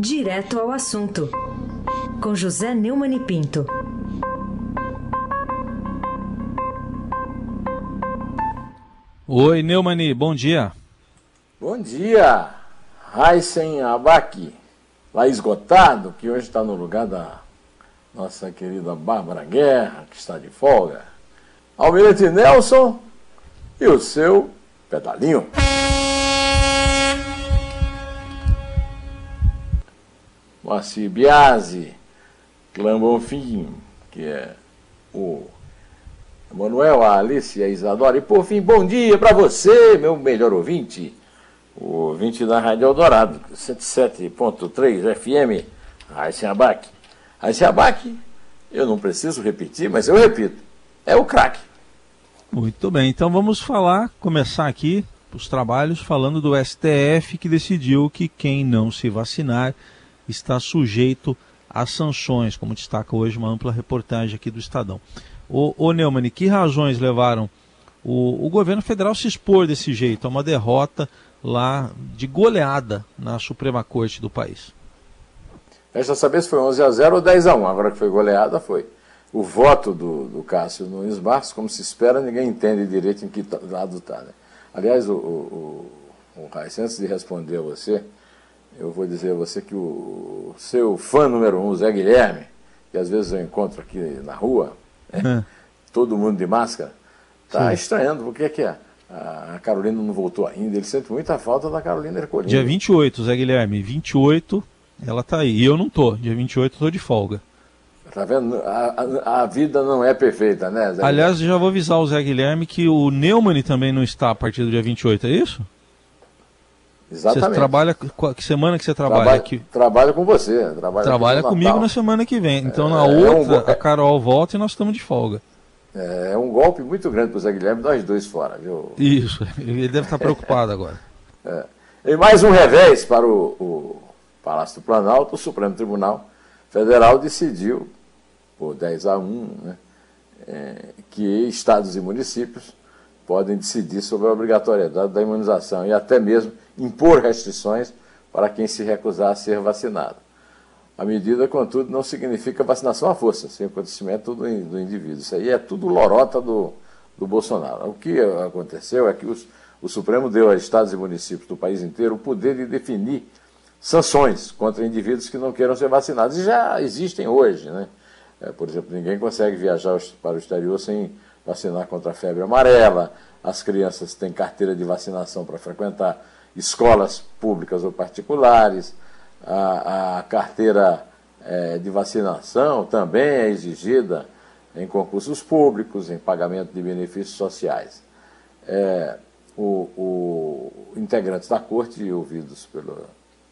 Direto ao assunto, com José Neumann e Pinto. Oi, Neumani, bom dia. Bom dia, Raisen Abac, lá esgotado, que hoje está no lugar da nossa querida Bárbara Guerra, que está de folga. Almirante Nelson e o seu pedalinho. Moacir Biasi, Clã Bonfim, que é o Manuel, a Alice a Isadora. E por fim, bom dia para você, meu melhor ouvinte, o ouvinte da Rádio Eldorado, 107.3 FM, Raíssa Abac. Raíssa Abac, eu não preciso repetir, mas eu repito, é o craque. Muito bem, então vamos falar, começar aqui os trabalhos falando do STF que decidiu que quem não se vacinar está sujeito a sanções, como destaca hoje uma ampla reportagem aqui do Estadão. O Neumann, que razões levaram o, o governo federal se expor desse jeito, a uma derrota lá de goleada na Suprema Corte do país? Resta saber se foi 11 a 0 ou 10 a 1. Agora que foi goleada, foi. O voto do, do Cássio Nunes Marques, como se espera, ninguém entende direito em que lado está. Né? Aliás, o, o, o, o Raiz, antes de responder a você, eu vou dizer a você que o seu fã número um, Zé Guilherme, que às vezes eu encontro aqui na rua, né, é. todo mundo de máscara, está estranhando, porque é que é? a Carolina não voltou ainda, ele sente muita falta da Carolina Ercolim. Dia 28, Zé Guilherme, 28, ela está aí, e eu não tô, dia 28 eu tô de folga. Tá vendo? A, a, a, vida não é perfeita, né, Zé Aliás, já vou avisar o Zé Guilherme que o Neumann também não está a partir do dia 28, é isso? Exatamente. Você trabalha, que semana que você trabalha? Trabalho, aqui? trabalho com você. Trabalho trabalha comigo na semana que vem. Então é, na outra, é um, a Carol volta e nós estamos de folga. É, é um golpe muito grande para o Zé Guilherme, nós dois fora, viu? Isso, ele deve estar preocupado agora. É. E mais um revés para o, o Palácio do Planalto, o Supremo Tribunal Federal decidiu, por 10 a 1, né, é, que estados e municípios podem decidir sobre a obrigatoriedade da imunização e até mesmo impor restrições para quem se recusar a ser vacinado. A medida, contudo, não significa vacinação à força, sem acontecimento do, do indivíduo. Isso aí é tudo lorota do, do Bolsonaro. O que aconteceu é que os, o Supremo deu a estados e municípios do país inteiro o poder de definir sanções contra indivíduos que não queiram ser vacinados. E já existem hoje. Né? É, por exemplo, ninguém consegue viajar para o exterior sem vacinar contra a febre amarela, as crianças têm carteira de vacinação para frequentar escolas públicas ou particulares, a, a carteira é, de vacinação também é exigida em concursos públicos, em pagamento de benefícios sociais. É, o, o, integrantes da corte, ouvidos pelo,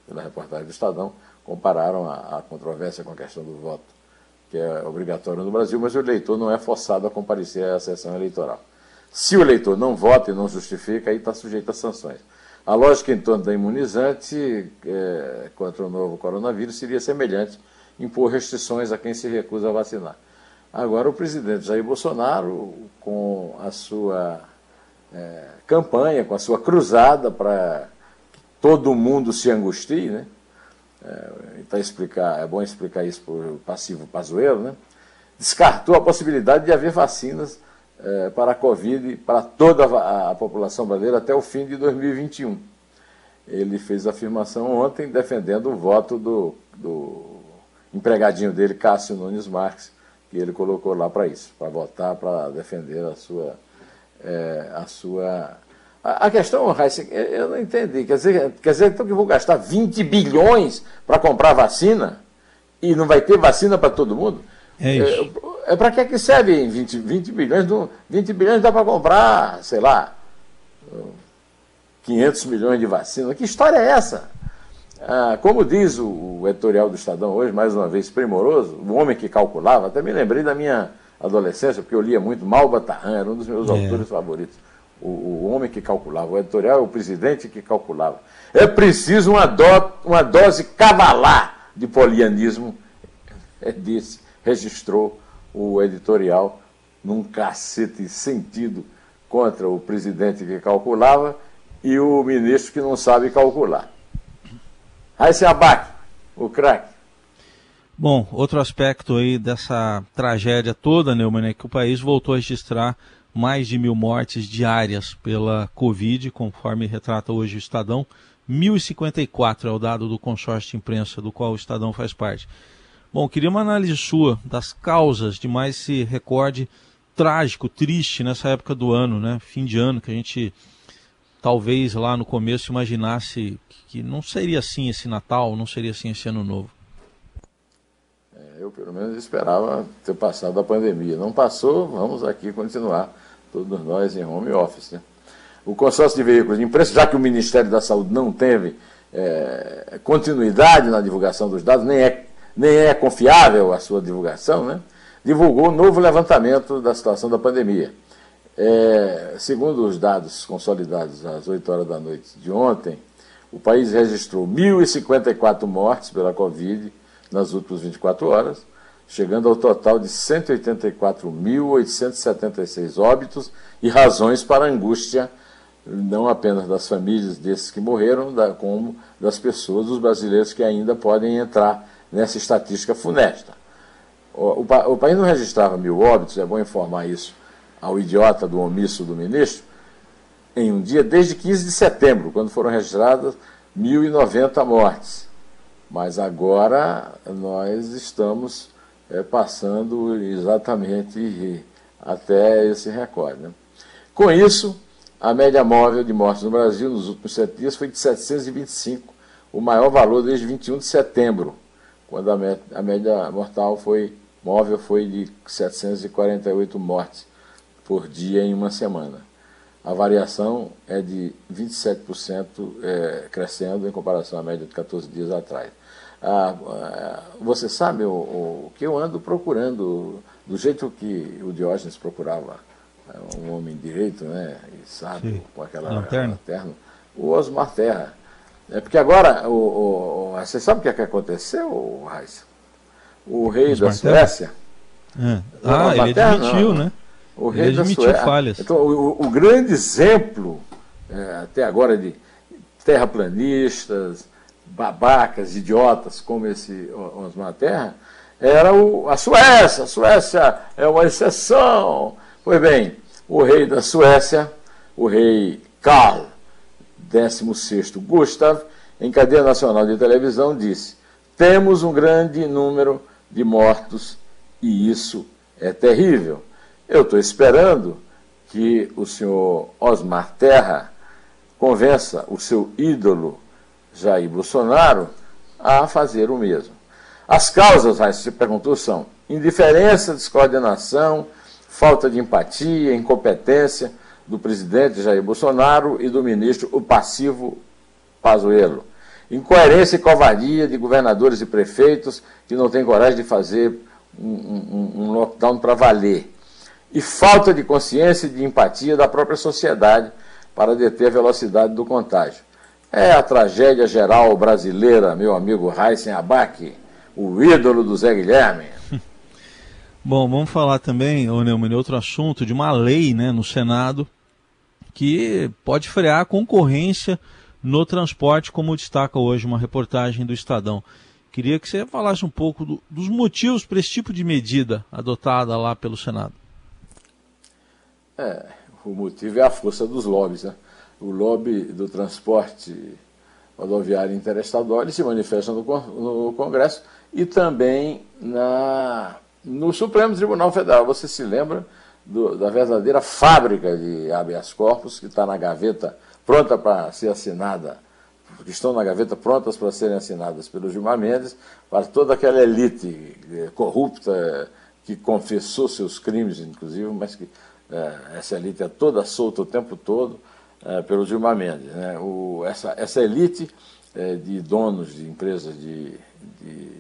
pela reportagem do Estadão, compararam a, a controvérsia com a questão do voto, que é obrigatório no Brasil, mas o eleitor não é forçado a comparecer à sessão eleitoral. Se o eleitor não vota e não justifica, aí está sujeito a sanções. A lógica em torno da imunizante é, contra o novo coronavírus seria semelhante, impor restrições a quem se recusa a vacinar. Agora, o presidente Jair Bolsonaro, com a sua é, campanha, com a sua cruzada para que todo mundo se angustie, né? É, então explicar, é bom explicar isso o passivo pazuelo, né? descartou a possibilidade de haver vacinas é, para a Covid para toda a, a, população brasileira até o fim de 2021. Ele fez a afirmação ontem defendendo o voto do, do empregadinho dele, Cássio Nunes Marques, que ele colocou lá para isso, para votar, para defender a sua. É, a sua a, a questão, Heisen, eu não entendi. Quer dizer, quer dizer então que eu vou gastar 20 bilhões para comprar vacina e não vai ter vacina para todo mundo? É isso. É, é para que, que serve 20, 20 bilhões? 20 bilhões dá para comprar, sei lá, 500 milhões de vacinas. Que história é essa? Ah, como diz o, o, editorial do Estadão hoje, mais uma vez primoroso, o homem que calculava, até me lembrei da minha adolescência, porque eu lia muito Malba Tarran, era um dos meus é. autores favoritos. O, o, homem que calculava, o editorial é o presidente que calculava. É preciso uma, do, uma dose cavalar de polianismo, é desse registrou o editorial num cacete sentido contra o presidente que calculava e o ministro que não sabe calcular. Aí se abaque. o craque. Bom, outro aspecto aí dessa tragédia toda, Neumann, é que o país voltou a registrar mais de mil mortes diárias pela Covid, conforme retrata hoje o Estadão. 1.054 é o dado do consórcio de imprensa do qual o Estadão faz parte. Bom, queria uma análise sua das causas de mais esse recorde trágico, triste nessa época do ano, né? Fim de ano, que a gente talvez lá no começo imaginasse que não seria assim esse Natal, não seria assim esse ano novo. É, eu, pelo menos, esperava ter passado a pandemia. Não passou, vamos aqui continuar, todos nós em home office. Né? O consórcio de veículos de imprensa, já que o Ministério da Saúde não teve é, continuidade na divulgação dos dados, nem é, nem é confiável a sua divulgação, né? divulgou novo levantamento da situação da pandemia. É, segundo os dados consolidados às 8 horas da noite de ontem, o país registrou 1.054 mortes pela Covid nas últimas 24 horas, chegando ao total de 184.876 óbitos e razões para angústia, não apenas das famílias desses que morreram, como das pessoas, dos brasileiros que ainda podem entrar nessa estatística funesta. O, o, o país não registrava mil óbitos, é bom informar isso ao idiota do omisso do ministro, em um dia desde 15 de setembro, quando foram registradas 1.090 mortes. Mas agora nós estamos é, passando exatamente até esse recorde. Né? Com isso, a média móvel de mortes no Brasil nos últimos sete dias foi de 725, o maior valor desde 21 de setembro, quando a média mortal foi móvel foi de 748 mortes por dia em uma semana. A variação é de 27% é, crescendo em comparação à média de 14 dias atrás. Ah, ah, você sabe o, o, que eu ando procurando, do jeito que o Diógenes procurava é, um homem direito, né, e sábio, com aquela lanterna. lanterna, o Osmar Terra. É porque agora, o, o, você sabe o que, é que aconteceu, Raíssa? O rei Os da Suécia. É. Ah, ele Baterra, admitiu, não. né? O rei ele da Suécia. falhas. Então, o, o grande exemplo, é, até agora, de terraplanistas, babacas, idiotas como esse Osmar Terra, era o, a Suécia. A Suécia é uma exceção. Pois bem, o rei da Suécia, o rei Karl 16 Gustav, em cadeia nacional de televisão, disse: Temos um grande número de mortos e isso é terrível. Eu estou esperando que o senhor Osmar Terra convença o seu ídolo Jair Bolsonaro a fazer o mesmo. As causas, aí se perguntou, são indiferença, descoordenação, falta de empatia, incompetência do presidente Jair Bolsonaro e do ministro o passivo Pazuello. Incoerência e covardia de governadores e prefeitos que não têm coragem de fazer um, um, um lockdown para valer. E falta de consciência e de empatia da própria sociedade para deter a velocidade do contágio. É a tragédia geral brasileira, meu amigo Raíssen Abac, o ídolo do Zé Guilherme. Bom, vamos falar também, Neumann, outro assunto, de uma lei né, no Senado que pode frear a concorrência no transporte, como destaca hoje uma reportagem do Estadão. Queria que você falasse um pouco do, dos motivos para esse tipo de medida adotada lá pelo Senado. É, o motivo é a força dos lobbies. Né? O lobby do transporte rodoviário interestadual se manifesta no, no Congresso e também na, no Supremo Tribunal Federal. Você se lembra do, da verdadeira fábrica de habeas corpus que está na gaveta pronta para ser assinada, que estão na gaveta prontas para serem assinadas pelo Gilmar Mendes, para toda aquela elite eh, corrupta que confessou seus crimes, inclusive, mas que é, essa elite é toda solta o tempo todo é, pelo Gilmar Mendes. Né? O, essa, essa elite é, de donos de empresas de, de,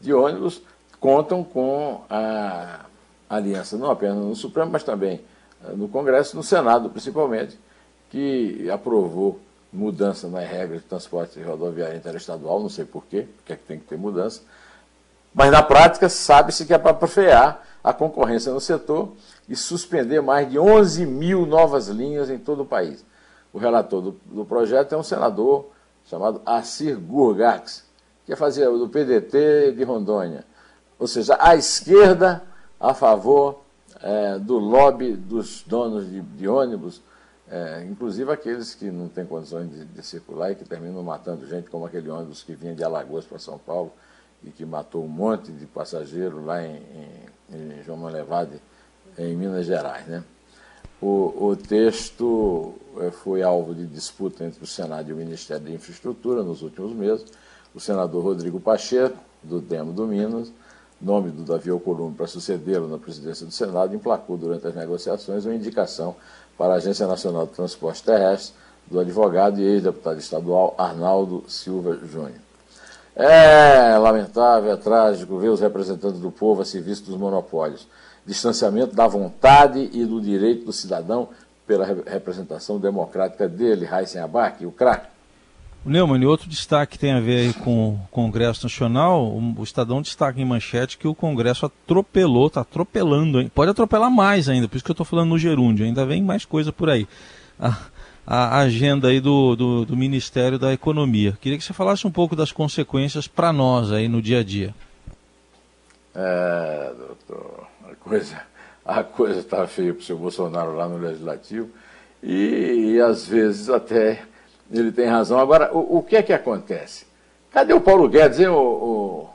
de ônibus contam com a aliança, não apenas no Supremo, mas também no Congresso, no Senado principalmente, que aprovou mudança nas regras de transporte rodoviário interestadual, não sei porquê, porque é que tem que ter mudança, mas na prática sabe-se que é para frear a concorrência no setor e suspender mais de 11 mil novas linhas em todo o país. O relator do, do projeto é um senador chamado Assir Gurgax, que quer fazer do PDT de Rondônia. Ou seja, a esquerda a favor é, do lobby dos donos de, de ônibus, é, inclusive aqueles que não têm condições de, de, circular e que terminam matando gente, como aquele ônibus que vinha de Alagoas para São Paulo e que matou um monte de passageiros lá em, em, em João Levade, em Minas Gerais. Né? O, o texto é, foi alvo de disputa entre o Senado e o Ministério da Infraestrutura nos últimos meses. O senador Rodrigo Pacheco, do Demo do Minas, nome do Davi Alcolumbre para sucedê-lo na presidência do Senado, emplacou durante as negociações uma indicação para a Agência Nacional de Transporte Terrestre do advogado e ex-deputado estadual Arnaldo Silva Júnior. É lamentável, é trágico ver os representantes do povo a serviço dos monopólios. Distanciamento da vontade e do direito do cidadão pela representação democrática dele, Raíssen Abac, o craque. Neumann, e outro destaque tem a ver com o Congresso Nacional. O Estadão destaca em manchete que o Congresso atropelou, está atropelando, hein? pode atropelar mais ainda, por isso que eu estou falando no gerúndio, ainda vem mais coisa por aí. A, a agenda aí do, do, do, Ministério da Economia. Queria que você falasse um pouco das consequências para nós aí no dia a dia. É, doutor, a coisa a coisa está feia para o seu Bolsonaro lá no Legislativo e, e às vezes até ele tem razão. Agora, o, o que é que acontece? Cadê o Paulo Guedes, hein, o,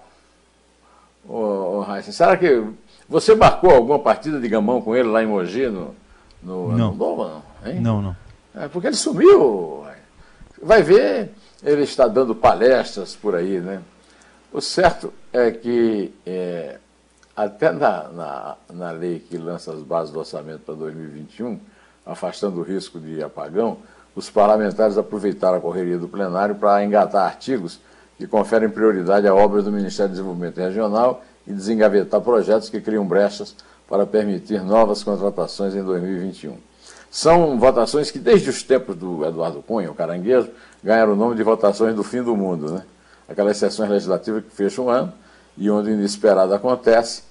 o, o, o Será que você marcou alguma partida de gamão com ele lá em Mogi, no, no não. Doma, não, hein? não, não. É porque ele sumiu. Vai ver, ele está dando palestras por aí, né? O certo é que é, até na, na, na lei que lança as bases do orçamento para 2021, afastando o risco de apagão, os parlamentares aproveitaram a correria do plenário para engatar artigos que conferem prioridade a obras do Ministério do Desenvolvimento Regional e desengavetar projetos que criam brechas para permitir novas contratações em 2021. São votações que, desde os tempos do Eduardo Cunha, o caranguejo, ganharam o nome de votações do fim do mundo. Né? Aquelas sessões legislativas que fecham um ano e onde o inesperado acontece,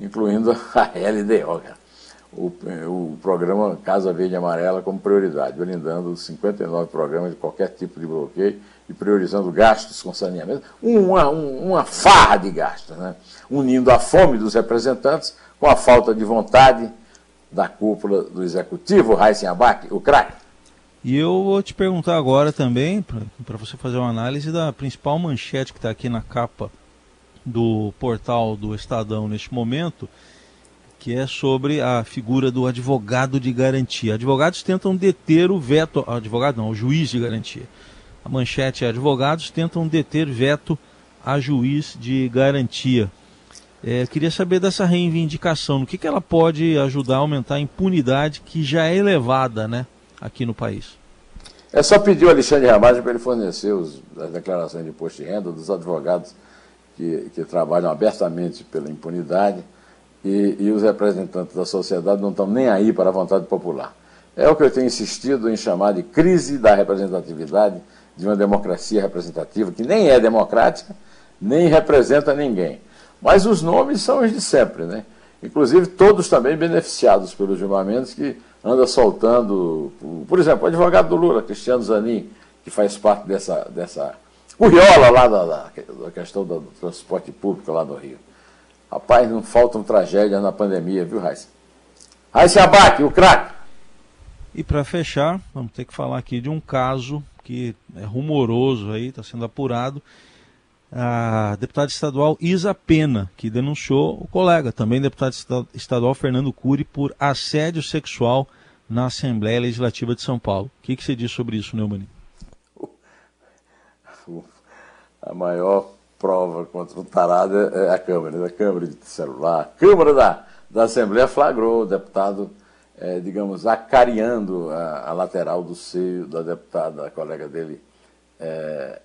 incluindo a LDO. Cara o, o programa Casa Verde e Amarela como prioridade, blindando 59 programas de qualquer tipo de bloqueio e priorizando gastos com saneamento, uma, uma farra de gastos, né? unindo a fome dos representantes com a falta de vontade da cúpula do executivo, Raíssen Abac, o craque. E eu vou te perguntar agora também, para você fazer uma análise da principal manchete que está aqui na capa do portal do Estadão neste momento, que é sobre a figura do advogado de garantia. Advogados tentam deter o veto, advogado não, o juiz de garantia. A manchete é: advogados tentam deter veto a juiz de garantia. É, queria saber dessa reivindicação, no que, que ela pode ajudar a aumentar a impunidade que já é elevada né, aqui no país. É só pedir ao Alexandre Ramagem para ele fornecer os, as declarações de imposto de renda dos advogados que, que trabalham abertamente pela impunidade e, e os representantes da sociedade não estão nem aí para a vontade popular. É o que eu tenho insistido em chamar de crise da representatividade de uma democracia representativa que nem é democrática, nem representa ninguém. Mas os nomes são os de sempre, né? Inclusive todos também beneficiados pelos julgamentos que anda soltando, por exemplo, o advogado do Lula, Cristiano Zanin, que faz parte dessa, dessa curiola lá da, da, questão do transporte público lá no Rio. Rapaz, não faltam tragédias na pandemia, viu, Raíssa? Raíssa Abac, o craque. E para fechar, vamos ter que falar aqui de um caso que é rumoroso aí, está sendo apurado. A deputada estadual Isa Pena, que denunciou o colega, também deputado estadual Fernando Cury, por assédio sexual na Assembleia Legislativa de São Paulo. O que, que você diz sobre isso, Neumani? A maior prova contra o tarado é a Câmara, né? a Câmara de celular. A Câmara da, da Assembleia flagrou o deputado, é, digamos, acariando a, a, lateral do seio da deputada, a colega dele, é,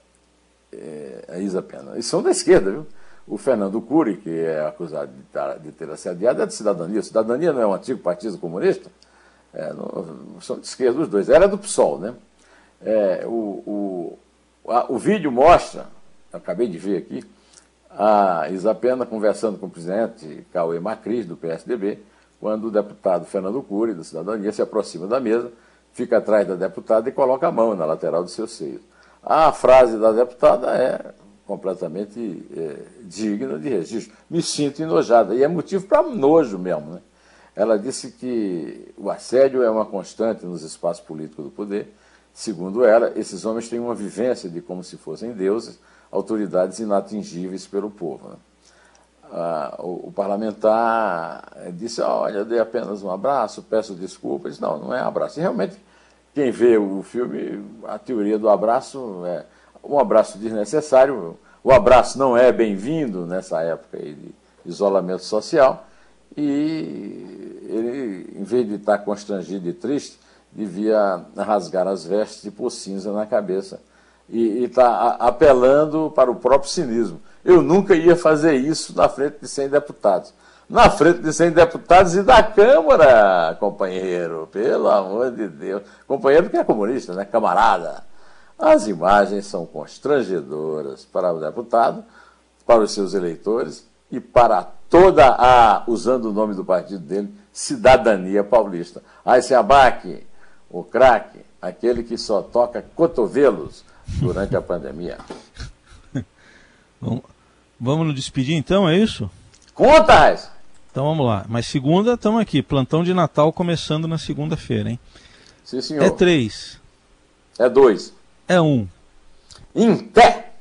é, a Isa Pena. E são da esquerda, viu? O Fernando Cury, que é acusado de, de ter assediado, é de cidadania. Cidadania não é um antigo partido comunista? É, não, são de esquerda os dois. Era do PSOL, né? É, o, o, a, o vídeo mostra acabei de ver aqui, a Isapena conversando com o presidente Cauê Macris, do PSDB, quando o deputado Fernando Cury, da Cidadania, se aproxima da mesa, fica atrás da deputada e coloca a mão na lateral do seu seio. A frase da deputada é completamente é, digna de registro. Me sinto enojada, e é motivo para nojo mesmo. Né? Ela disse que o assédio é uma constante nos espaços políticos do poder. Segundo ela, esses homens têm uma vivência de como se fossem deuses, autoridades inatingíveis pelo povo. Né? Ah, o, o, parlamentar disse: Olha, eu dei apenas um abraço, peço desculpas. Não, não é abraço. E realmente, quem vê o filme, a teoria do abraço é um abraço desnecessário. O abraço não é bem-vindo nessa época de isolamento social. E ele, em vez de estar constrangido e triste, devia rasgar as vestes e pôr cinza na cabeça. E está apelando para o próprio cinismo. Eu nunca ia fazer isso na frente de 100 deputados. Na frente de 100 deputados e da Câmara, companheiro, pelo amor de Deus. Companheiro que é comunista, né? Camarada. As imagens são constrangedoras para o deputado, para os seus eleitores e para toda a, usando o nome do partido dele, cidadania paulista. Aí se abaque, o craque, aquele que só toca cotovelos durante a pandemia. Vamos nos despedir então, é isso? Conta, Raiz! Então vamos lá. Mas segunda, estamos aqui. Plantão de Natal começando na segunda-feira, hein? Sim, senhor. É três. É dois. É um. Em pé!